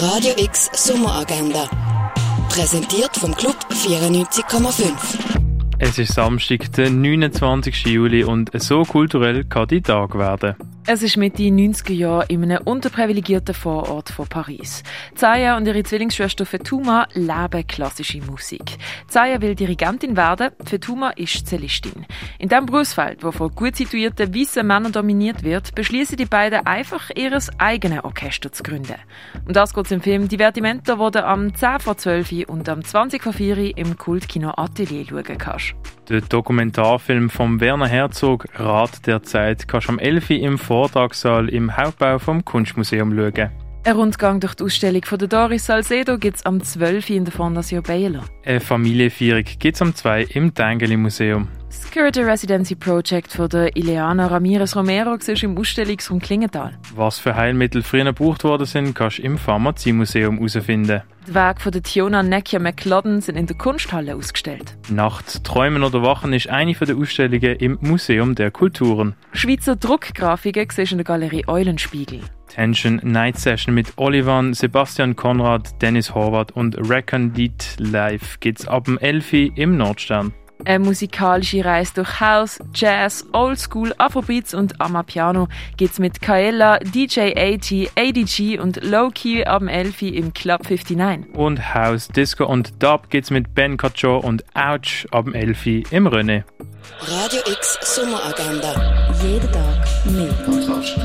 Radio X Sommeragenda. Präsentiert vom Club 94,5. Es ist Samstag, der 29. Juli und so kulturell kann die Tag werden. Es ist Mitte 90er Jahre in einem unterprivilegierten Vorort von Paris. Zaya und ihre Zwillingsschwester Fetuma leben klassische Musik. Zaya will Dirigentin werden, Fetuma ist Cellistin. In diesem Berufsfeld, wo von gut situierten weißen Männern dominiert wird, beschließen die beiden einfach, ihr eigenes Orchester zu gründen. Und das geht im Film Divertimento, wo du am 10 vor 12 und am 20 vor 4 im Kultkino Atelier schauen kannst. Der Dokumentarfilm von Werner Herzog Rat der Zeit kannst du am 11 im Vortragssaal im Hauptbau vom Kunstmuseum schauen. Ein Rundgang durch die Ausstellung von der Doris Salcedo gibt es am 12. in der Fondation Baylor. Eine Familienfeierung gibt es am 2 im Tengeli Museum. Das Security Residency Project von der Ileana Ramirez Romero siehst im Ausstellungsraum Klingenthal. Was für Heilmittel früher gebraucht worden sind, kannst du im Pharmaziemuseum herausfinden. Die Werke von der Tiona Nekia McLauden sind in der Kunsthalle ausgestellt. Nacht, Träumen oder Wachen ist eine der Ausstellungen im Museum der Kulturen. Schweizer Druckgrafiken siehst in der Galerie Eulenspiegel. Tension Night Session mit Olivan, Sebastian Konrad, Dennis Horvath und Recondite Live gibt's ab dem 11 im Nordstern. Eine musikalische Reise durch House, Jazz, Oldschool, Afrobeats und Amapiano gibt's mit Kaella, DJ AT, ADG und Low Key ab dem 11 im Club 59. Und House, Disco und Dub gibt's mit Ben Cacho und Ouch ab dem 11 im René. Radio X Sommeragenda. Jeden Tag mehr. Kontrast.